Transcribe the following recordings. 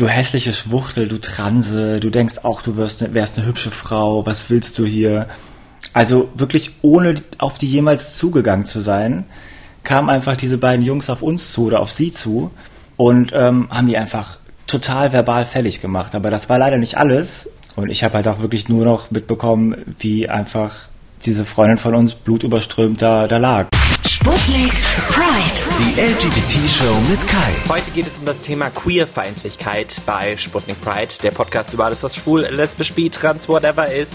du hässliche Schwuchtel, du Transe, du denkst auch, du wirst, ne, wärst eine hübsche Frau, was willst du hier? Also wirklich ohne auf die jemals zugegangen zu sein, kamen einfach diese beiden Jungs auf uns zu oder auf sie zu und ähm, haben die einfach total verbal fällig gemacht. Aber das war leider nicht alles. Und ich habe halt auch wirklich nur noch mitbekommen, wie einfach diese Freundin von uns blutüberströmt da, da lag. Sputnik Pride. Die LGBT-Show mit Kai. Heute geht es um das Thema Queerfeindlichkeit bei Sputnik Pride, der Podcast über alles, was schwul, lesbisch, bi, trans, whatever ist.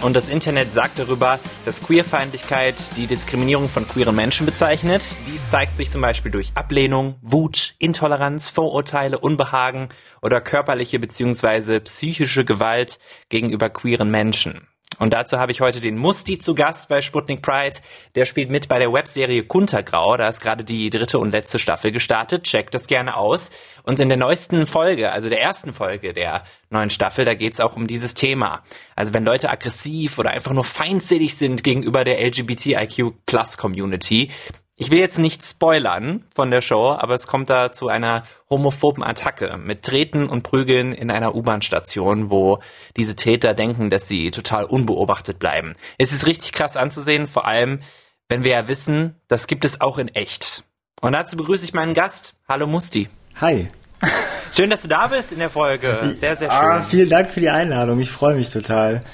Und das Internet sagt darüber, dass Queerfeindlichkeit die Diskriminierung von queeren Menschen bezeichnet. Dies zeigt sich zum Beispiel durch Ablehnung, Wut, Intoleranz, Vorurteile, Unbehagen oder körperliche bzw. psychische Gewalt gegenüber queeren Menschen. Und dazu habe ich heute den Musti zu Gast bei Sputnik Pride. Der spielt mit bei der Webserie Kuntergrau. Da ist gerade die dritte und letzte Staffel gestartet. Checkt das gerne aus. Und in der neuesten Folge, also der ersten Folge der neuen Staffel, da geht es auch um dieses Thema. Also wenn Leute aggressiv oder einfach nur feindselig sind gegenüber der LGBTIQ Plus Community, ich will jetzt nicht spoilern von der Show, aber es kommt da zu einer homophoben Attacke mit Treten und Prügeln in einer U-Bahn-Station, wo diese Täter denken, dass sie total unbeobachtet bleiben. Es ist richtig krass anzusehen, vor allem, wenn wir ja wissen, das gibt es auch in echt. Und dazu begrüße ich meinen Gast. Hallo Musti. Hi. Schön, dass du da bist in der Folge. Sehr, sehr Ah, schön. vielen Dank für die Einladung. Ich freue mich total.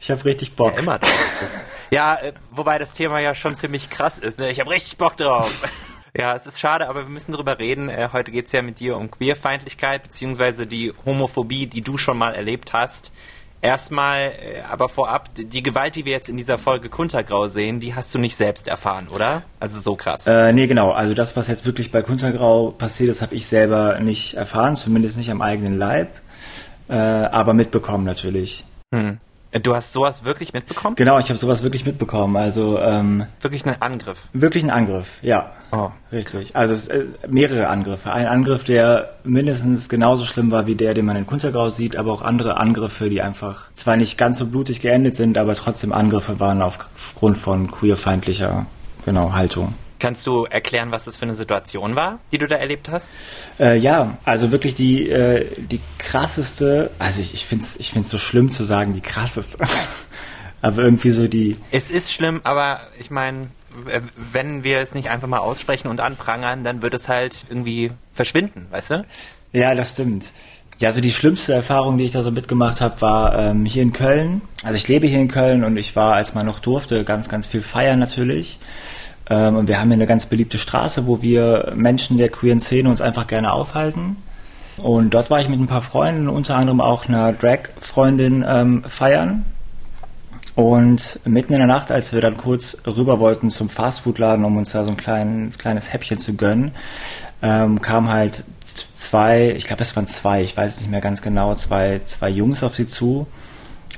Ich habe richtig Bock. Ja, immer. Ja, äh, wobei das Thema ja schon ziemlich krass ist. Ne? Ich habe richtig Bock drauf. Ja, es ist schade, aber wir müssen drüber reden. Äh, heute geht's ja mit dir um Queerfeindlichkeit, beziehungsweise die Homophobie, die du schon mal erlebt hast. Erstmal, äh, aber vorab, die Gewalt, die wir jetzt in dieser Folge Kuntergrau sehen, die hast du nicht selbst erfahren, oder? Also so krass. Äh, nee, genau. Also das, was jetzt wirklich bei Kuntergrau passiert ist, habe ich selber nicht erfahren, zumindest nicht am eigenen Leib, äh, aber mitbekommen natürlich. Hm. Du hast sowas wirklich mitbekommen? Genau, ich habe sowas wirklich mitbekommen. Also ähm, Wirklich einen Angriff. wirklich ein Angriff, ja. Oh, Richtig. Also es, es, mehrere Angriffe. Ein Angriff, der mindestens genauso schlimm war wie der, den man in Kuntergrau sieht, aber auch andere Angriffe, die einfach zwar nicht ganz so blutig geendet sind, aber trotzdem Angriffe waren aufgrund von queerfeindlicher genau, Haltung. Kannst du erklären, was das für eine Situation war, die du da erlebt hast? Äh, ja, also wirklich die, äh, die krasseste, also ich, ich finde es ich find's so schlimm zu sagen, die krasseste. aber irgendwie so die, Es ist schlimm, aber ich meine, wenn wir es nicht einfach mal aussprechen und anprangern, dann wird es halt irgendwie verschwinden, weißt du? Ja, das stimmt. Ja, also die schlimmste Erfahrung, die ich da so mitgemacht habe, war ähm, hier in Köln. Also ich lebe hier in Köln und ich war, als man noch durfte, ganz, ganz viel feiern natürlich. Ähm, und wir haben hier eine ganz beliebte Straße, wo wir Menschen der queeren Szene uns einfach gerne aufhalten. Und dort war ich mit ein paar Freunden, unter anderem auch einer Drag-Freundin ähm, feiern. Und mitten in der Nacht, als wir dann kurz rüber wollten zum Fastfood-Laden, um uns da so ein klein, kleines Häppchen zu gönnen, ähm, kam halt zwei, ich glaube es waren zwei, ich weiß nicht mehr ganz genau, zwei, zwei Jungs auf sie zu,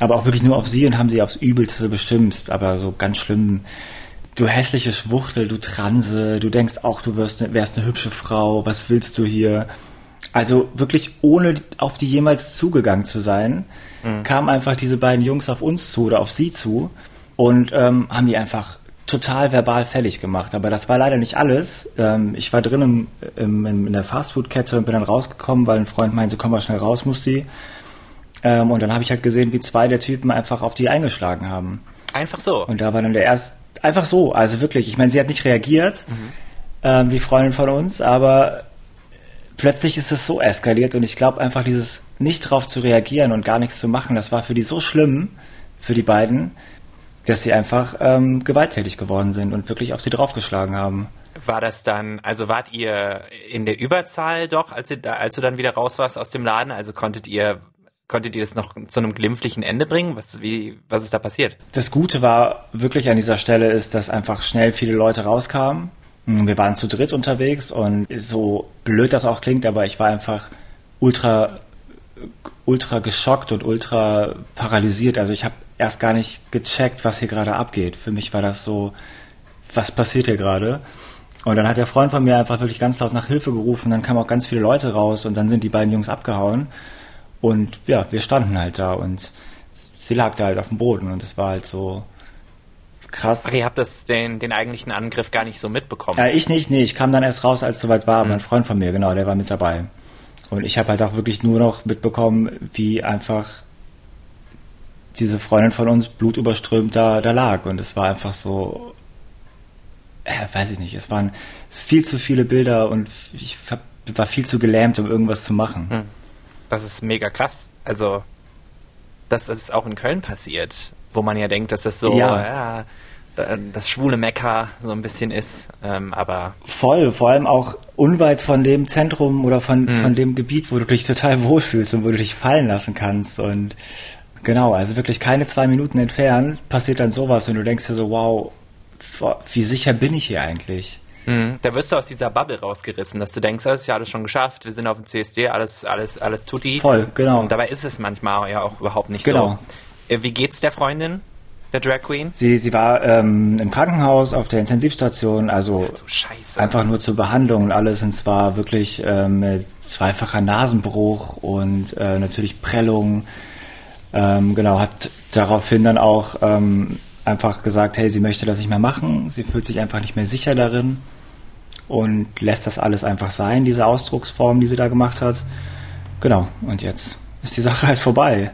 aber auch wirklich nur auf sie und haben sie aufs Übelste beschimpft, aber so ganz schlimm. Du hässliche Schwuchtel, du Transe, du denkst auch, du wirst, wärst eine hübsche Frau, was willst du hier? Also wirklich ohne auf die jemals zugegangen zu sein, kamen einfach diese beiden Jungs auf uns zu oder auf sie zu und ähm, haben die einfach total verbal fällig gemacht. Aber das war leider nicht alles. Ähm, ich war drin im, im, in der Fastfood-Kette und bin dann rausgekommen, weil ein Freund meinte, komm mal schnell raus, Musti. Ähm, und dann habe ich halt gesehen, wie zwei der Typen einfach auf die eingeschlagen haben. Einfach so. Und da war dann der erst einfach so, also wirklich. Ich meine, sie hat nicht reagiert, ähm, die Freundin von uns, aber plötzlich ist es so eskaliert und ich glaube einfach dieses nicht drauf zu reagieren und gar nichts zu machen, das war für die so schlimm, für die beiden, dass sie einfach ähm, gewalttätig geworden sind und wirklich auf sie draufgeschlagen haben. War das dann, also wart ihr in der Überzahl doch, als, ihr als du dann wieder raus warst aus dem Laden? Also konntet ihr, konntet ihr das noch zu einem glimpflichen Ende bringen? Was, wie, was ist da passiert? Das Gute war wirklich an dieser Stelle ist, dass einfach schnell viele Leute rauskamen. Wir waren zu dritt unterwegs und so blöd das auch klingt, aber ich war einfach ultra ultra geschockt und ultra paralysiert. Also ich habe erst gar nicht gecheckt, was hier gerade abgeht. Für mich war das so, was passiert hier gerade? Und dann hat der Freund von mir einfach wirklich ganz laut nach Hilfe gerufen. Dann kamen auch ganz viele Leute raus und dann sind die beiden Jungs abgehauen. Und ja, wir standen halt da und sie lag da halt auf dem Boden und es war halt so krass. Ach, ihr habt das, den, den eigentlichen Angriff gar nicht so mitbekommen. Ja, ich nicht, nee, ich kam dann erst raus, als es soweit war. Mein Freund von mir, genau, der war mit dabei. Und ich habe halt auch wirklich nur noch mitbekommen, wie einfach diese Freundin von uns blutüberströmt da, da lag. Und es war einfach so, äh, weiß ich nicht, es waren viel zu viele Bilder und ich hab, war viel zu gelähmt, um irgendwas zu machen. Hm. Das ist mega krass. Also, dass das auch in Köln passiert, wo man ja denkt, dass das so, Ja. ja, das schwule Mekka so ein bisschen ist. Ähm, aber Voll, vor allem auch unweit von dem Zentrum oder von, von dem Gebiet, wo du dich total wohlfühlst und wo du dich fallen lassen kannst. Und genau, also wirklich keine zwei Minuten entfernt passiert dann sowas und du denkst dir so, wow, wie sicher bin ich hier eigentlich? Mhm. Da wirst du aus dieser Bubble rausgerissen, dass du denkst, das ist ja alles schon geschafft, wir sind auf dem CSD, alles, alles, alles tutti. Voll, genau. Und dabei ist es manchmal ja auch überhaupt nicht Genau. so. Äh, Wie geht's der Freundin, der Drag Queen? Sie, sie war ähm, im Krankenhaus auf der Intensivstation, also Scheiße. einfach nur zur Behandlung und alles und zwar wirklich ähm, mit zweifacher Nasenbruch und äh, natürlich Prellung. Ähm, genau, hat daraufhin dann auch ähm, einfach gesagt, hey, sie möchte das nicht mehr machen, sie fühlt sich einfach nicht mehr sicher darin und lässt das alles einfach sein, diese Ausdrucksform, die sie da gemacht hat. Genau, und jetzt ist die Sache halt vorbei.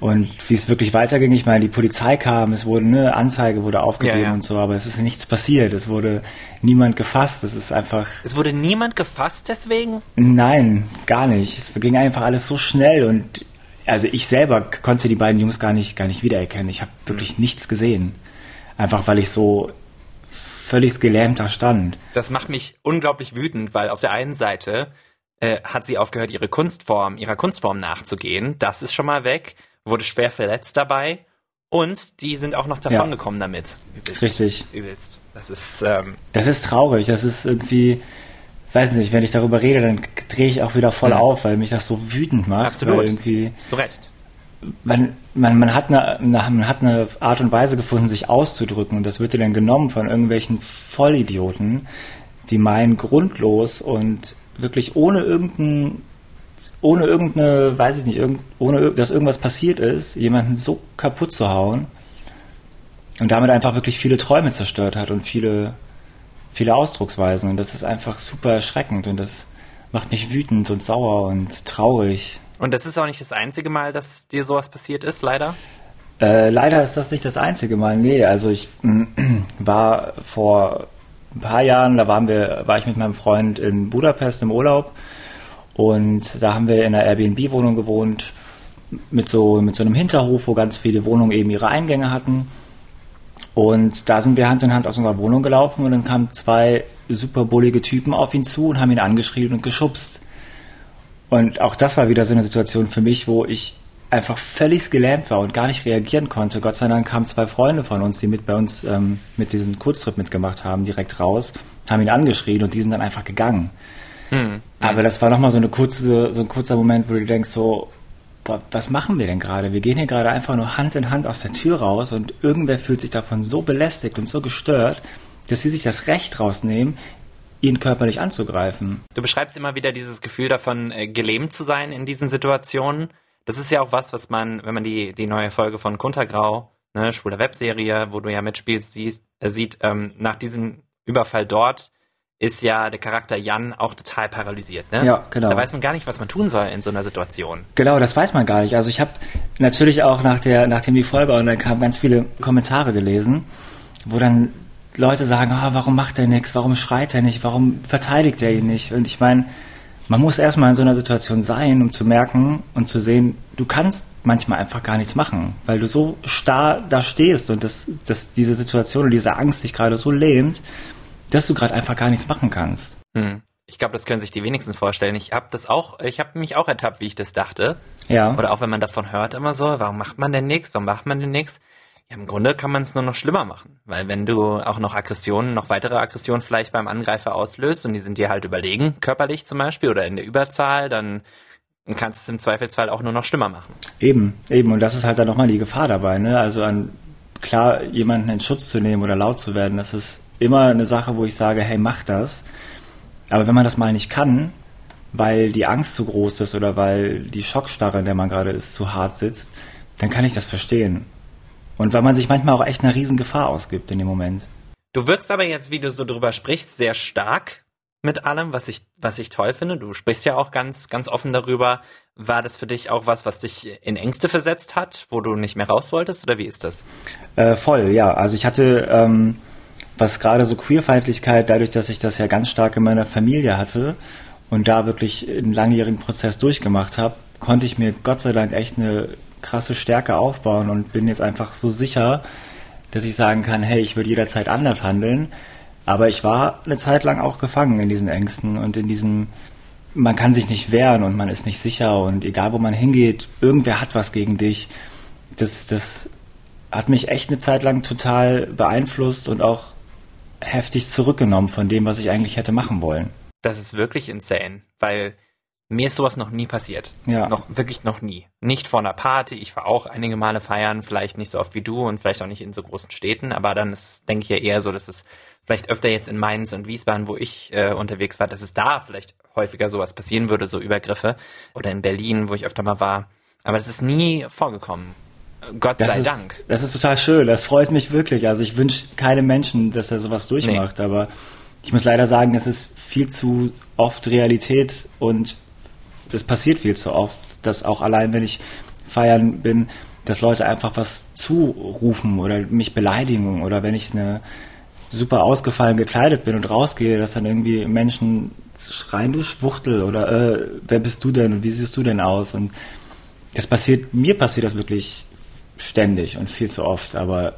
Und wie es wirklich weiterging, ich meine, die Polizei kam, es wurde eine Anzeige wurde aufgegeben Ja, ja. und so, aber es ist nichts passiert. Es wurde niemand gefasst. Es ist einfach, Es wurde niemand gefasst deswegen? nein, gar nicht. Es ging einfach alles so schnell und also ich selber konnte die beiden Jungs gar nicht, gar nicht wiedererkennen. Ich habe wirklich nichts gesehen. Einfach weil ich so völlig gelähmt da stand. Das macht mich unglaublich wütend, weil auf der einen Seite äh, hat sie aufgehört, ihre Kunstform, ihrer Kunstform nachzugehen. Das ist schon mal weg. Wurde schwer verletzt dabei. Und die sind auch noch davongekommen damit. Übelst. Richtig. Übelst. Das ist, ähm, Das ist traurig. Das ist irgendwie, weiß nicht, wenn ich darüber rede, dann drehe ich auch wieder voll Mhm. auf, weil mich das so wütend macht. Absolut. Weil irgendwie zu Recht. man, man, man, hat eine, man hat eine Art und Weise gefunden, sich auszudrücken und das wird dir dann genommen von irgendwelchen Vollidioten, die meinen grundlos und wirklich ohne irgendein, ohne irgendeine, weiß ich nicht, irgend, ohne dass irgendwas passiert ist, jemanden so kaputt zu hauen und damit einfach wirklich viele Träume zerstört hat und viele, viele Ausdrucksweisen und das ist einfach super erschreckend und das macht mich wütend und sauer und traurig. Und das ist auch nicht das einzige Mal, dass dir sowas passiert ist, leider. Äh, leider ist das nicht das einzige Mal. Nee, also ich war vor ein paar Jahren, da waren wir, war ich mit meinem Freund in Budapest im Urlaub und da haben wir in einer Airbnb-Wohnung gewohnt mit so mit so einem Hinterhof, wo ganz viele Wohnungen eben ihre Eingänge hatten. Und da sind wir Hand in Hand aus unserer Wohnung gelaufen und dann kamen zwei super bullige Typen auf ihn zu und haben ihn angeschrien und geschubst. Und auch das war wieder so eine Situation für mich, wo ich einfach völlig gelähmt war und gar nicht reagieren konnte. Gott sei Dank kamen zwei Freunde von uns, die mit bei uns ähm, mit diesem Kurztrip mitgemacht haben, direkt raus, haben ihn angeschrien und die sind dann einfach gegangen. Aber das war nochmal so eine kurze, so ein kurzer Moment, wo du denkst so, boah, was machen wir denn gerade? Wir gehen hier gerade einfach nur Hand in Hand aus der Tür raus und irgendwer fühlt sich davon so belästigt und so gestört, dass sie sich das Recht rausnehmen, ihn körperlich anzugreifen. Du beschreibst immer wieder dieses Gefühl davon, äh, gelähmt zu sein in diesen Situationen. Das ist ja auch was, was man, wenn man die, die neue Folge von Kuntergrau, ne, schwuler Webserie, wo du ja mitspielst, siehst, äh, sieht, ähm, nach diesem Überfall dort ist ja der Charakter Jan auch total paralysiert. Ne? Ja, genau. Da weiß man gar nicht, was man tun soll in so einer Situation. Genau, das weiß man gar nicht. Also ich habe natürlich auch nach der, nachdem die Folge online kam, ganz viele Kommentare gelesen, wo dann Leute sagen, ah, warum macht er nichts, warum schreit er nicht, warum verteidigt er ihn nicht? Und ich meine, man muss erstmal in so einer Situation sein, um zu merken und zu sehen, du kannst manchmal einfach gar nichts machen, weil du so starr da stehst und dass, dass diese Situation und diese Angst dich gerade so lähmt, dass du gerade einfach gar nichts machen kannst. Hm. Ich glaube, das können sich die wenigsten vorstellen. Ich habe das auch, ich habe mich auch ertappt, wie ich das dachte. Ja. Oder auch wenn man davon hört immer so, warum macht man denn nichts, warum macht man denn nichts? Ja, im Grunde kann man es nur noch schlimmer machen. Weil wenn du auch noch Aggressionen, noch weitere Aggressionen vielleicht beim Angreifer auslöst und die sind dir halt überlegen, körperlich zum Beispiel oder in der Überzahl, dann kannst du es im Zweifelsfall auch nur noch schlimmer machen. Eben, eben. Und das ist halt dann nochmal die Gefahr dabei, ne? Also an klar, jemanden in Schutz zu nehmen oder laut zu werden, das ist immer eine Sache, wo ich sage, hey, mach das. Aber wenn man das mal nicht kann, weil die Angst zu groß ist oder weil die Schockstarre, in der man gerade ist, zu hart sitzt, dann kann ich das verstehen. Und weil man sich manchmal auch echt einer riesen Gefahr ausgibt in dem Moment. Du wirkst aber jetzt, wie du so drüber sprichst, sehr stark. mit allem, was ich, was ich toll finde. Du sprichst ja auch ganz, ganz offen darüber. War das für dich auch was, was dich in Ängste versetzt hat, wo du nicht mehr raus wolltest, oder wie ist das? Äh, voll, ja. Also ich hatte, ähm, was gerade so Queerfeindlichkeit, dadurch, dass ich das ja ganz stark in meiner Familie hatte und da wirklich einen langjährigen Prozess durchgemacht habe, konnte ich mir Gott sei Dank echt eine krasse Stärke aufbauen und bin jetzt einfach so sicher, dass ich sagen kann, hey, ich würde jederzeit anders handeln. Aber ich war eine Zeit lang auch gefangen in diesen Ängsten und in diesem, man kann sich nicht wehren und man ist nicht sicher und egal wo man hingeht, irgendwer hat was gegen dich. Das, das hat mich echt eine Zeit lang total beeinflusst und auch heftig zurückgenommen von dem, was ich eigentlich hätte machen wollen. Das ist wirklich insane, weil mir ist sowas noch nie passiert. Ja. Noch, wirklich noch nie. Nicht vor einer Party. Ich war auch einige Male feiern, vielleicht nicht so oft wie du und vielleicht auch nicht in so großen Städten, aber dann ist, denke ich ja eher so, dass es vielleicht öfter jetzt in Mainz und Wiesbaden, wo ich äh, unterwegs war, dass es da vielleicht häufiger sowas passieren würde, so Übergriffe. Oder in Berlin, wo ich öfter mal war. Aber das ist nie vorgekommen. Gott Das sei ist, Dank. Das ist total schön. Das freut mich wirklich. Also ich wünsche keinem Menschen, dass er sowas durchmacht. Aber ich muss leider sagen, es ist viel zu oft Realität und es passiert viel zu oft, dass auch allein, wenn ich feiern bin, dass Leute einfach was zurufen oder mich beleidigen oder wenn ich eine super ausgefallen gekleidet bin und rausgehe, dass dann irgendwie Menschen schreien, du Schwuchtel oder äh, wer bist du denn und wie siehst du denn aus? Und das passiert, mir passiert das wirklich ständig und viel zu oft, aber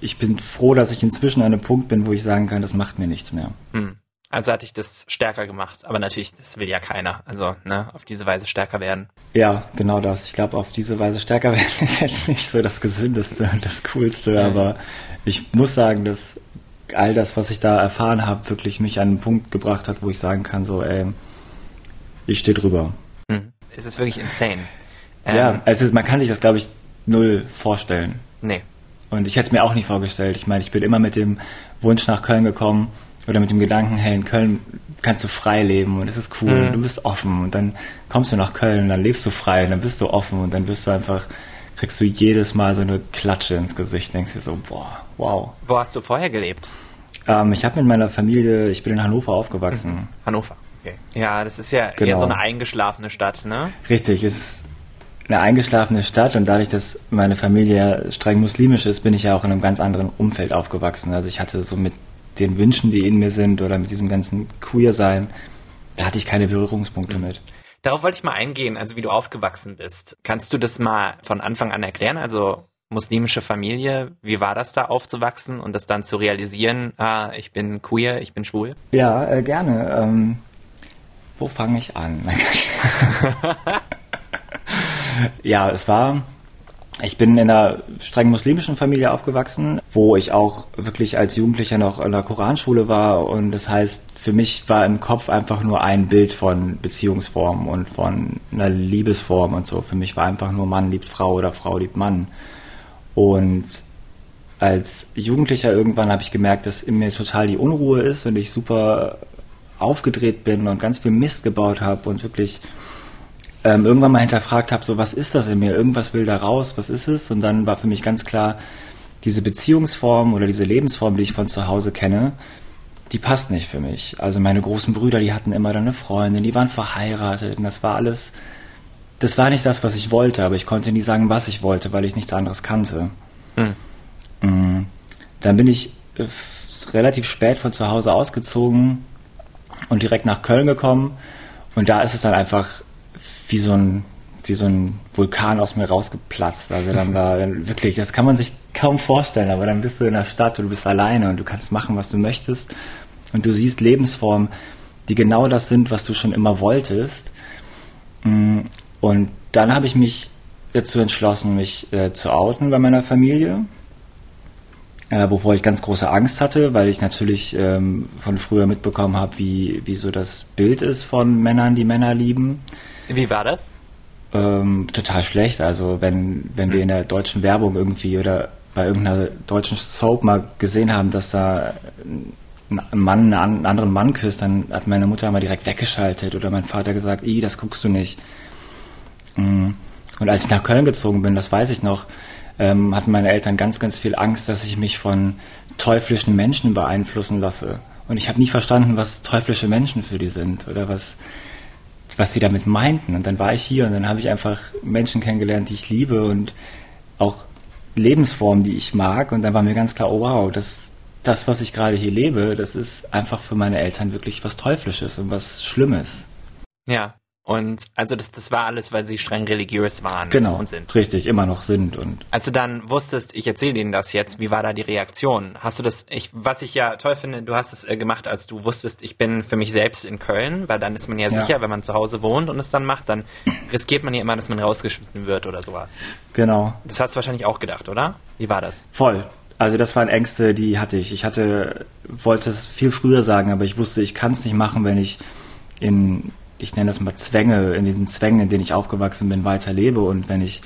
ich bin froh, dass ich inzwischen an einem Punkt bin, wo ich sagen kann, das macht mir nichts mehr. Hm. Also hatte ich das stärker gemacht. Aber natürlich, das will ja keiner. Also, ne, auf diese Weise stärker werden. Ja, genau das. Ich glaube, auf diese Weise stärker werden ist jetzt nicht so das Gesündeste und das Coolste, aber ich muss sagen, dass all das, was ich da erfahren habe, wirklich mich an einen Punkt gebracht hat, wo ich sagen kann, so, ey, ich stehe drüber. Hm. Es ist wirklich insane. ja, Ähm, es ist, man kann sich das, glaube ich, null vorstellen. Nee. Und ich hätte es mir auch nicht vorgestellt. Ich meine, ich bin immer mit dem Wunsch nach Köln gekommen oder mit dem Gedanken, hey, in Köln kannst du frei leben und es ist cool, Mhm. und du bist offen und dann kommst du nach Köln und dann lebst du frei und dann bist du offen und dann bist du einfach, kriegst du jedes Mal so eine Klatsche ins Gesicht, denkst dir so, boah, wow. Wo hast du vorher gelebt? Ähm, ich habe mit meiner Familie, ich bin in Hannover aufgewachsen. Hannover. Okay. Ja, das ist ja eher Genau. so eine eingeschlafene Stadt, ne? Richtig, es ist eine eingeschlafene Stadt und dadurch, dass meine Familie streng muslimisch ist, bin ich ja auch in einem ganz anderen Umfeld aufgewachsen. Also ich hatte so mit den Wünschen, die in mir sind oder mit diesem ganzen Queer-Sein, da hatte ich keine Berührungspunkte mit. Darauf wollte ich mal eingehen, also wie du aufgewachsen bist. Kannst du das mal von Anfang an erklären? Also muslimische Familie, wie war das da aufzuwachsen und das dann zu realisieren, ah, ich bin queer, ich bin schwul? Ja, äh, gerne. Ähm, wo fange ich an? Ja, es war. Ich bin in einer streng muslimischen Familie aufgewachsen, wo ich auch wirklich als Jugendlicher noch in der Koranschule war. Und das heißt, für mich war im Kopf einfach nur ein Bild von Beziehungsform und von einer Liebesform und so. Für mich war einfach nur Mann liebt Frau oder Frau liebt Mann. Und als Jugendlicher irgendwann habe ich gemerkt, dass in mir total die Unruhe ist und ich super aufgedreht bin und ganz viel Mist gebaut habe und wirklich ähm, irgendwann mal hinterfragt habe, so was ist das in mir? Irgendwas will da raus, was ist es? Und dann war für mich ganz klar, diese Beziehungsform oder diese Lebensform, die ich von zu Hause kenne, die passt nicht für mich. Also meine großen Brüder, die hatten immer dann eine Freundin, die waren verheiratet und das war alles, das war nicht das, was ich wollte, aber ich konnte nie sagen, was ich wollte, weil ich nichts anderes kannte. Hm. Mm. Dann bin ich äh, relativ spät von zu Hause ausgezogen und direkt nach Köln gekommen. Und da ist es dann einfach wie so ein, wie so ein Vulkan aus mir rausgeplatzt. Also dann war wirklich, das kann man sich kaum vorstellen, aber dann bist du in der Stadt und du bist alleine und du kannst machen, was du möchtest. Und du siehst Lebensformen, die genau das sind, was du schon immer wolltest. Mm, Und dann habe ich mich dazu entschlossen, mich äh, zu outen bei meiner Familie äh, wovor ich ganz große Angst hatte, weil ich natürlich ähm, von früher mitbekommen habe, wie, wie so das Bild ist von Männern, die Männer lieben. Wie war das? Ähm, total schlecht. Also wenn, wenn wir in der deutschen Werbung irgendwie oder bei irgendeiner deutschen Soap mal gesehen haben, dass da ein Mann einen anderen Mann küsst, dann hat meine Mutter mal direkt weggeschaltet oder mein Vater gesagt, i, das guckst du nicht. Mm. Und als ich nach Köln gezogen bin, das weiß ich noch, ähm, hatten meine Eltern ganz, ganz viel Angst, dass ich mich von teuflischen Menschen beeinflussen lasse Und ich habe nie verstanden, was teuflische Menschen für die sind oder was, was die damit meinten. Und dann war ich hier und dann habe ich einfach Menschen kennengelernt, die ich liebe und auch Lebensformen, die ich mag. Und dann war mir ganz klar, oh wow, das, das, was ich gerade hier lebe, das ist einfach für meine Eltern wirklich was Teuflisches und was Schlimmes. Ja. Und also das, das war alles, weil sie streng religiös waren Genau, und sind. richtig, immer noch sind. Und Als du dann wusstest, ich erzähle Ihnen das jetzt, wie war da die Reaktion? Hast du das, ich, was ich ja toll finde, du hast es äh, gemacht, als du wusstest, ich bin für mich selbst in Köln, weil dann ist man ja, Ja. sicher, wenn man zu Hause wohnt und es dann macht, dann riskiert man ja immer, dass man rausgeschmissen wird oder sowas. genau, Das hast du wahrscheinlich auch gedacht, oder? Wie war das? Voll. Also das waren Ängste, die hatte ich. Ich hatte, wollte es viel früher sagen, aber ich wusste, ich kann es nicht machen, wenn ich in, ich nenne das mal Zwänge, in diesen Zwängen, in denen ich aufgewachsen bin, weiterlebe und wenn ich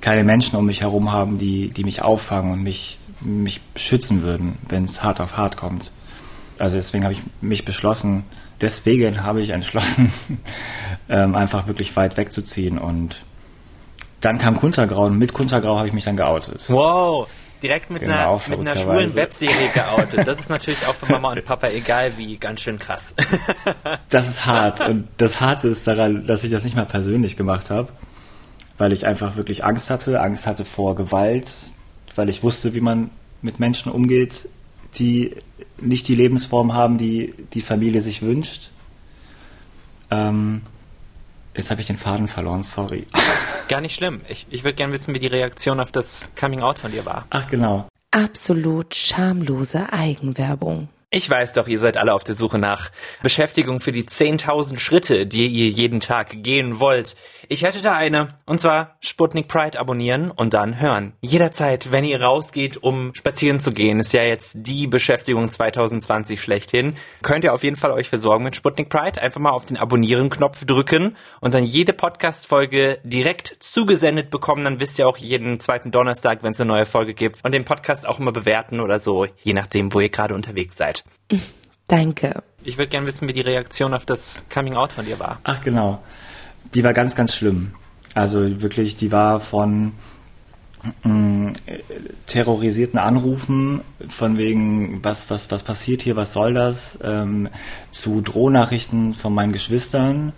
keine Menschen um mich herum haben, die, die mich auffangen und mich, mich schützen würden, wenn es hart auf hart kommt. Also deswegen habe ich mich beschlossen, deswegen habe ich entschlossen, ähm, einfach wirklich weit wegzuziehen und dann kam Kuntergrau und mit Kuntergrau habe ich mich dann geoutet. Wow! Direkt mit, Genau, einer, mit einer schwulen Webserie geoutet. Das ist natürlich auch für Mama und Papa egal wie ganz schön krass. Das ist hart. Und das Harte ist daran, dass ich das nicht mal persönlich gemacht habe, weil ich einfach wirklich Angst hatte. Angst hatte vor Gewalt, weil ich wusste, wie man mit Menschen umgeht, die nicht die Lebensform haben, die die Familie sich wünscht. Ähm, jetzt habe ich den Faden verloren, sorry. Gar nicht schlimm. Ich, ich würde gerne wissen, wie die Reaktion auf das Coming Out von dir war. Ach genau. Absolut schamlose Eigenwerbung. Ich weiß doch, ihr seid alle auf der Suche nach Beschäftigung für die 10.000 Schritte, die ihr jeden Tag gehen wollt. Ich hätte da eine, und zwar Sputnik Pride abonnieren und dann hören. Jederzeit, wenn ihr rausgeht, um spazieren zu gehen, ist ja jetzt die Beschäftigung 2020 schlechthin, könnt ihr auf jeden Fall euch versorgen mit Sputnik Pride. Einfach mal auf den Abonnieren-Knopf drücken und dann jede Podcast-Folge direkt zugesendet bekommen. Dann wisst ihr auch jeden zweiten Donnerstag, wenn es eine neue Folge gibt. Und den Podcast auch immer bewerten oder so, je nachdem, wo ihr gerade unterwegs seid. Danke. Ich würde gerne wissen, wie die Reaktion auf das Coming Out von dir war. Ach genau. Die war ganz, ganz schlimm. Also wirklich, die war von mm, äh, terrorisierten Anrufen von wegen, was, was, was passiert hier, was soll das, ähm, zu Drohnachrichten von meinen Geschwistern,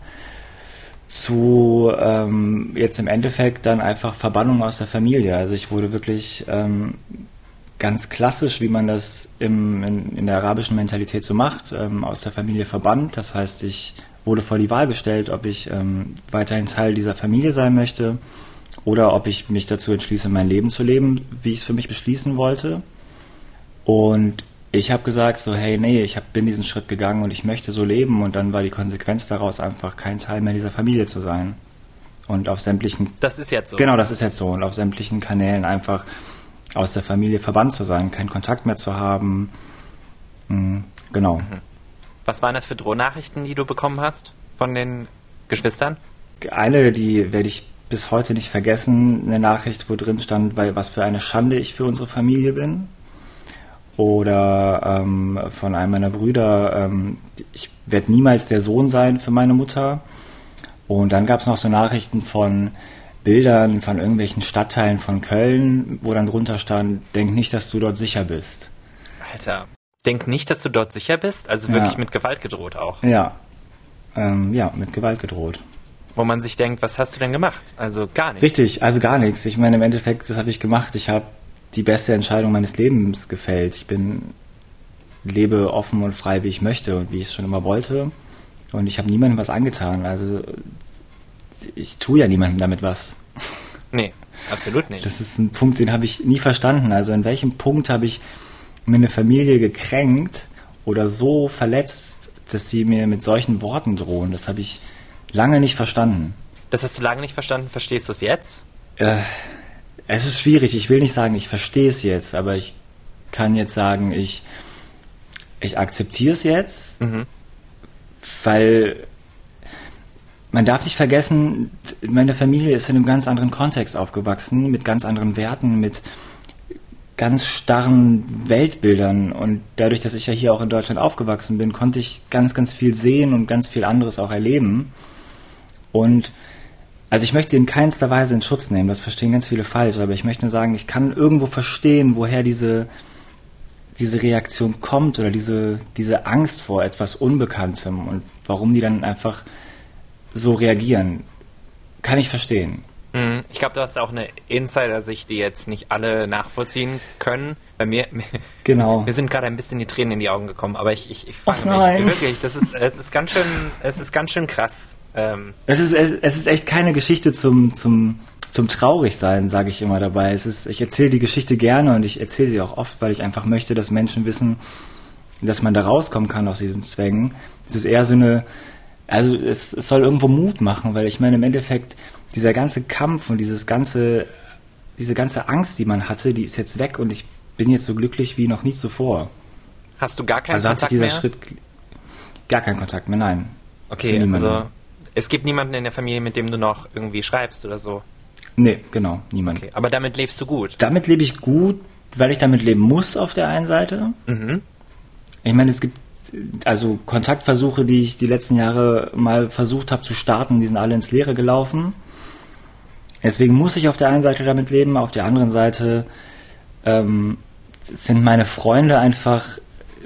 zu ähm, jetzt im Endeffekt dann einfach Verbannung aus der Familie. Also ich wurde wirklich ähm, ganz klassisch, wie man das im, in, in der arabischen Mentalität so macht, ähm, aus der Familie verbannt. Das heißt, ich wurde vor die Wahl gestellt, ob ich ähm, weiterhin Teil dieser Familie sein möchte oder ob ich mich dazu entschließe, mein Leben zu leben, wie ich es für mich beschließen wollte. Und ich habe gesagt, so, hey, nee, ich hab, bin diesen Schritt gegangen und ich möchte so leben. Und dann war die Konsequenz daraus einfach, kein Teil mehr dieser Familie zu sein. Und auf sämtlichen Das ist jetzt so. Genau, das ist jetzt so. Und auf sämtlichen Kanälen einfach aus der Familie verbannt zu sein, keinen Kontakt mehr zu haben. Mhm, genau. Was waren das für Drohnachrichten, die du bekommen hast von den Geschwistern? Eine, die werde ich bis heute nicht vergessen, eine Nachricht, wo drin stand, weil was für eine Schande ich für unsere Familie bin. Oder ähm, von einem meiner Brüder, ähm, ich werde niemals der Sohn sein für meine Mutter. Und dann gab es noch so Nachrichten von Bildern von irgendwelchen Stadtteilen von Köln, wo dann drunter stand, denk nicht, dass du dort sicher bist. Alter. Denk nicht, dass du dort sicher bist. Also Ja. wirklich mit Gewalt gedroht auch. Ja, ähm, ja, mit Gewalt gedroht. Wo man sich denkt, was hast du denn gemacht? Also gar nicht. Richtig, also gar nichts. Ich meine, im Endeffekt, das habe ich gemacht. Ich habe die beste Entscheidung meines Lebens gefällt. Ich bin lebe offen und frei, wie ich möchte und wie ich es schon immer wollte. Und ich habe niemandem was angetan. Also ich tue ja niemandem damit was. Nee, absolut nicht. Das ist ein Punkt, den habe ich nie verstanden. Also in welchem Punkt habe ich meine Familie gekränkt oder so verletzt, dass sie mir mit solchen Worten drohen? Das habe ich lange nicht verstanden. Das hast du lange nicht verstanden. Verstehst du es jetzt? Äh, es ist schwierig. Ich will nicht sagen, ich verstehe es jetzt, aber ich kann jetzt sagen, ich, ich akzeptiere es jetzt, Mhm. weil man darf nicht vergessen, meine Familie ist in einem ganz anderen Kontext aufgewachsen, mit ganz anderen Werten, mit ganz starren Weltbildern. Und dadurch, dass ich ja hier auch in Deutschland aufgewachsen bin, konnte ich ganz, ganz viel sehen und ganz viel anderes auch erleben. Und also ich möchte sie in keinster Weise in Schutz nehmen, das verstehen ganz viele falsch, aber ich möchte nur sagen, ich kann irgendwo verstehen, woher diese, diese Reaktion kommt oder diese, diese Angst vor etwas Unbekanntem und warum die dann einfach so reagieren, kann ich verstehen. Mhm. Ich glaube, du hast auch eine Insider-Sicht, die jetzt nicht alle nachvollziehen können. Bei mir, Genau. mir sind gerade ein bisschen die Tränen in die Augen gekommen, aber ich, ich, ich fange mich. Wirklich, das ist, es ist ganz schön, es ist ganz schön krass. Ähm, Es ist, es, es ist echt keine Geschichte zum, zum, zum Traurigsein, sage ich immer dabei. Es ist, ich erzähle die Geschichte gerne und ich erzähle sie auch oft, weil ich einfach möchte, dass Menschen wissen, dass man da rauskommen kann aus diesen Zwängen. Es ist eher so eine, also es, es soll irgendwo Mut machen, weil ich meine, im Endeffekt, dieser ganze Kampf und dieses ganze, diese ganze Angst, die man hatte, die ist jetzt weg und ich bin jetzt so glücklich wie noch nie zuvor. hast du gar keinen also hat sich Kontakt dieser mehr? Schritt gar keinen Kontakt mehr, nein. Okay, also es gibt niemanden in der Familie, mit dem du noch irgendwie schreibst oder so. Nee, genau, niemand. Okay, aber damit lebst du gut. Damit lebe ich gut, weil ich damit leben muss auf der einen Seite. Mhm. Ich meine, es gibt also Kontaktversuche, die ich die letzten Jahre mal versucht habe zu starten, die sind alle ins Leere gelaufen. Deswegen muss ich auf der einen Seite damit leben, auf der anderen Seite ähm, sind meine Freunde einfach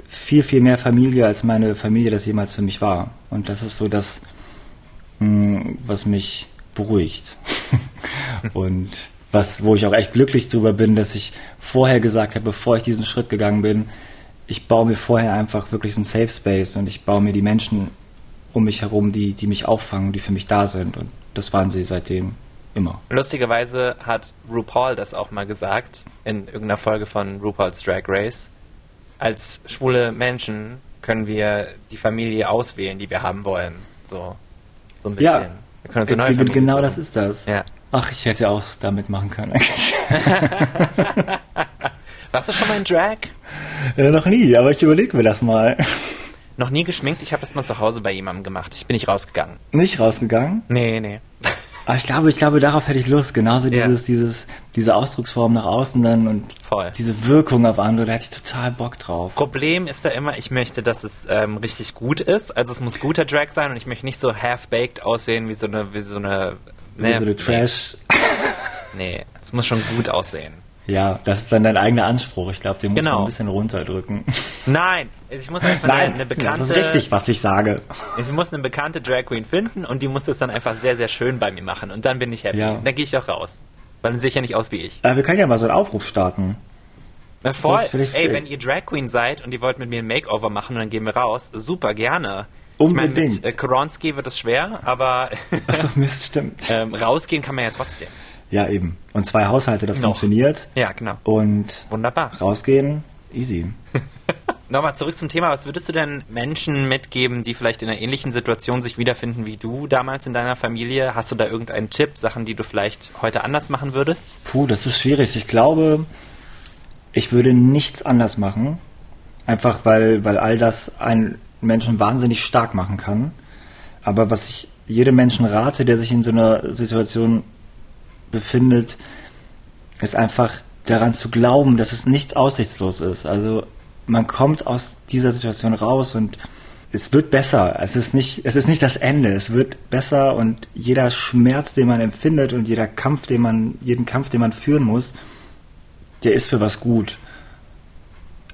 viel, viel mehr Familie, als meine Familie das jemals für mich war. Und das ist so das, mh, was mich beruhigt. Und was, wo ich auch echt glücklich drüber bin, dass ich vorher gesagt habe, bevor ich diesen Schritt gegangen bin, ich baue mir vorher einfach wirklich so einen Safe Space und ich baue mir die Menschen um mich herum, die, die mich auffangen, die für mich da sind. Und das waren sie seitdem immer. Lustigerweise hat RuPaul das auch mal gesagt in irgendeiner Folge von RuPaul's Drag Race. Als schwule Menschen können wir die Familie auswählen, die wir haben wollen. So, so ein bisschen. Ja, wir können uns eine neue Familie genau suchen. das ist das. Ja. Ach, ich hätte auch damit machen können. Warst du schon mal in Drag? Äh, noch nie, aber ich überlege mir das mal. Noch nie geschminkt? Ich habe das mal zu Hause bei jemandem gemacht. Ich bin nicht rausgegangen. Nicht rausgegangen. Nee, nee. Aber ich glaube, ich glaube, darauf hätte ich Lust. Genauso Ja. dieses, dieses, diese Ausdrucksform nach außen dann und Voll. diese Wirkung auf andere, da hätte ich total Bock drauf. Problem ist da immer, ich möchte, dass es ähm, richtig gut ist. Also es muss guter Drag sein und ich möchte nicht so half-baked aussehen wie so eine, wie so eine, Wie so eine Trash. Nee, es muss schon gut aussehen. Ja, das ist dann dein eigener Anspruch. Ich glaube, den muss Genau. man ein bisschen runterdrücken. Nein, ich muss einfach eine, eine bekannte, das ist richtig, was ich sage. ich muss eine bekannte Drag Queen finden und die muss das dann einfach sehr, sehr schön bei mir machen und dann bin ich happy. Ja. Dann gehe ich auch raus. Weil dann sehe ich ja nicht aus wie ich. Äh, wir können ja mal so einen Aufruf starten. Na voll, vielleicht- ey, wenn ihr Drag Queen seid und ihr wollt mit mir ein Makeover machen und dann gehen wir raus, super gerne. Unbedingt. Ich meine, mit äh, Koronski wird es schwer, aber Achso, Mist, stimmt. ähm, rausgehen kann man ja trotzdem. Ja, eben. Und zwei Haushalte, das Noch. funktioniert. Ja, genau. Und Wunderbar. rausgehen, easy. Nochmal zurück zum Thema. Was würdest du denn Menschen mitgeben, die vielleicht in einer ähnlichen Situation sich wiederfinden wie du damals in deiner Familie? Hast du da irgendeinen Tipp, Sachen, die du vielleicht heute anders machen würdest? Puh, das ist schwierig. Ich glaube, ich würde nichts anders machen. Einfach weil, weil all das einen Menschen wahnsinnig stark machen kann. Aber was ich jedem Menschen rate, der sich in so einer Situation befindet, ist einfach daran zu glauben, dass es nicht aussichtslos ist. Also man kommt aus dieser Situation raus und es wird besser. Es ist nicht, es ist nicht das Ende. Es wird besser und jeder Schmerz, den man empfindet und jeder Kampf, den man, jeden Kampf, den man führen muss, der ist für was gut.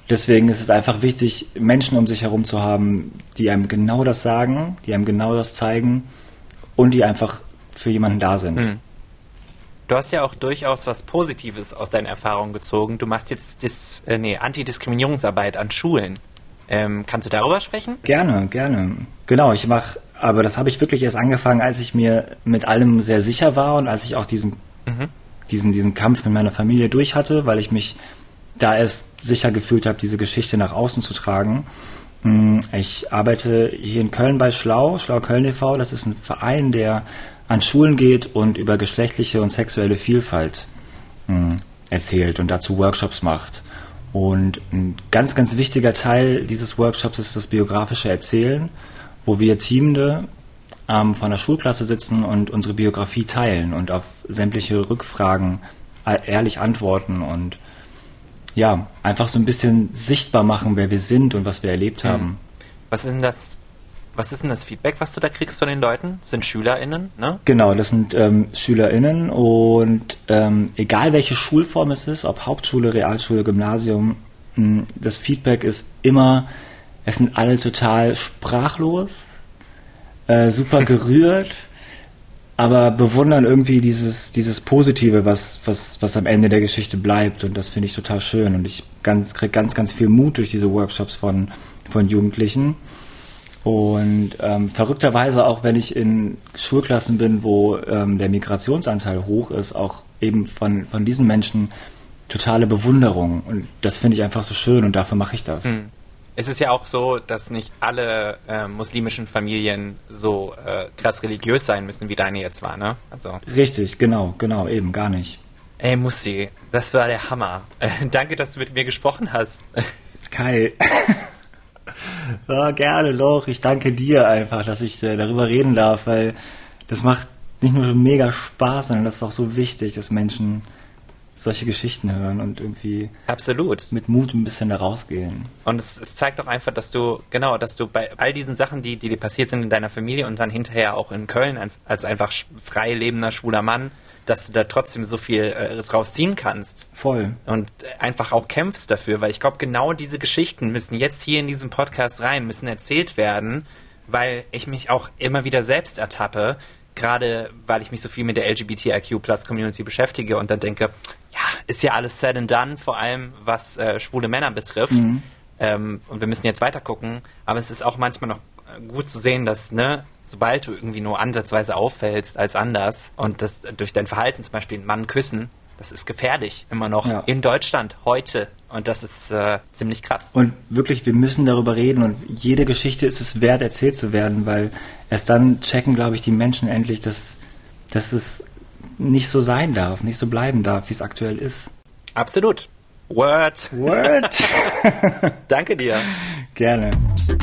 Deswegen ist es einfach wichtig, Menschen um sich herum zu haben, die einem genau das sagen, die einem genau das zeigen und die einfach für jemanden da sind. Hm. Du hast ja auch durchaus was Positives aus deinen Erfahrungen gezogen. Du machst jetzt Dis, äh, nee, Antidiskriminierungsarbeit an Schulen. Ähm, kannst du darüber sprechen? Gerne, gerne. Genau, ich mache, aber das habe ich wirklich erst angefangen, als ich mir mit allem sehr sicher war und als ich auch diesen, diesen, diesen Kampf mit meiner Familie durch hatte, weil ich mich da erst sicher gefühlt habe, diese Geschichte nach außen zu tragen. Mm, Ich arbeite hier in Köln bei Schlau, Schlau Köln e.V., das ist ein Verein, der an Schulen geht und über geschlechtliche und sexuelle Vielfalt mh, erzählt und dazu Workshops macht. Und ein ganz, ganz wichtiger Teil dieses Workshops ist das biografische Erzählen, wo wir Teamende ähm, von der Schulklasse sitzen und unsere Biografie teilen und auf sämtliche Rückfragen e- ehrlich antworten und ja, einfach so ein bisschen sichtbar machen, wer wir sind und was wir erlebt haben. Was ist denn das, was ist denn das Feedback, was du da kriegst von den Leuten? Sind SchülerInnen, ne? Genau, das sind ähm, SchülerInnen und ähm, egal welche Schulform es ist, ob Hauptschule, Realschule, Gymnasium, mh, das Feedback ist immer, es sind alle total sprachlos, äh, super gerührt, aber bewundern irgendwie dieses, dieses Positive, was, was, was am Ende der Geschichte bleibt. Und das finde ich total schön. Und ich ganz, kriege ganz, ganz viel Mut durch diese Workshops von, von Jugendlichen. Und ähm, verrückterweise auch, wenn ich in Schulklassen bin, wo ähm, der Migrationsanteil hoch ist, auch eben von, von diesen Menschen totale Bewunderung. Und das finde ich einfach so schön und dafür mache ich das. Hm. Es ist ja auch so, dass nicht alle äh, muslimischen Familien so äh, krass religiös sein müssen, wie deine jetzt war, ne? Also. Richtig, genau, genau, eben, gar nicht. Ey, Musti, das war der Hammer. Äh, danke, dass du mit mir gesprochen hast. Kai. ja, gerne doch. Ich danke dir einfach, dass ich äh, darüber reden darf, weil das macht nicht nur mega Spaß, sondern das ist auch so wichtig, dass Menschen solche Geschichten hören und irgendwie absolut mit Mut ein bisschen da rausgehen. Und es, es, zeigt auch einfach, dass du genau, dass du bei all diesen Sachen, die, die dir passiert sind in deiner Familie und dann hinterher auch in Köln als einfach frei lebender schwuler Mann, dass du da trotzdem so viel äh, draus ziehen kannst. Voll. Und einfach auch kämpfst dafür, weil ich glaube, genau diese Geschichten müssen jetzt hier in diesem Podcast rein, müssen erzählt werden, weil ich mich auch immer wieder selbst ertappe, gerade weil ich mich so viel mit der LGBTIQ Plus Community beschäftige und dann denke, ja, ist ja alles said and done, vor allem was äh, schwule Männer betrifft. Mhm. Ähm, und wir müssen jetzt weiter gucken. Aber es ist auch manchmal noch gut zu sehen, dass, ne, sobald du irgendwie nur ansatzweise auffällst als anders und das durch dein Verhalten zum Beispiel einen Mann küssen, das ist gefährlich immer noch ja. in Deutschland heute. Und das ist äh, ziemlich krass. Und wirklich, wir müssen darüber reden und jede Geschichte ist es wert, erzählt zu werden, weil erst dann checken, glaube ich, die Menschen endlich, dass, dass es nicht so sein darf, nicht so bleiben darf, wie es aktuell ist. Absolut. Word. Word. Danke dir. Gerne.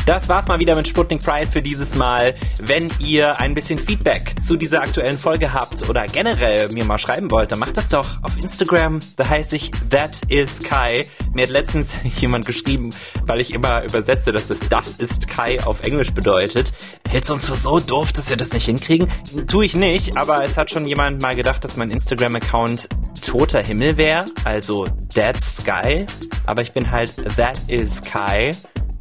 Das war's mal wieder mit Sputnik Pride für dieses Mal. Wenn ihr ein bisschen Feedback zu dieser aktuellen Folge habt oder generell mir mal schreiben wollt, dann macht das doch auf Instagram. Da heiße ich That is Kai. Mir hat letztens jemand geschrieben, weil ich immer übersetze, dass es Das ist Kai auf Englisch bedeutet. Hältst du uns für so doof, dass wir das nicht hinkriegen? Tue ich nicht, aber es hat schon jemand mal gedacht, dass mein Instagram-Account toter Himmel wäre, also Dead Sky. Aber ich bin halt That is Kai.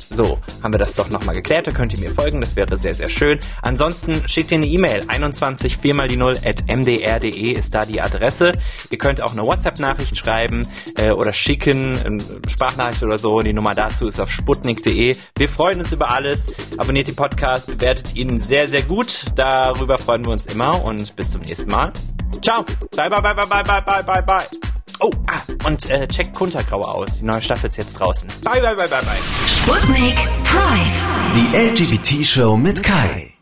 So, haben wir das doch nochmal geklärt. Da könnt ihr mir folgen, das wäre sehr, sehr schön. Ansonsten schickt ihr eine E-Mail. 21 4 mal die 0 at mdr.de ist da die Adresse. Ihr könnt auch eine WhatsApp-Nachricht schreiben äh, oder schicken, eine Sprachnachricht oder so. Die Nummer dazu ist auf sputnik.de. Wir freuen uns über alles. Abonniert den Podcast, bewertet ihn sehr, sehr gut. Darüber freuen wir uns immer und bis zum nächsten Mal. Ciao. Bye, bye, bye, bye, bye, bye, bye, bye. Oh, ah, und äh, checkt Kuntergraue aus. Die neue Staffel ist jetzt draußen. Bye, bye, bye, bye, bye. Sputnik Pride. Die LGBT-Show mit Kai.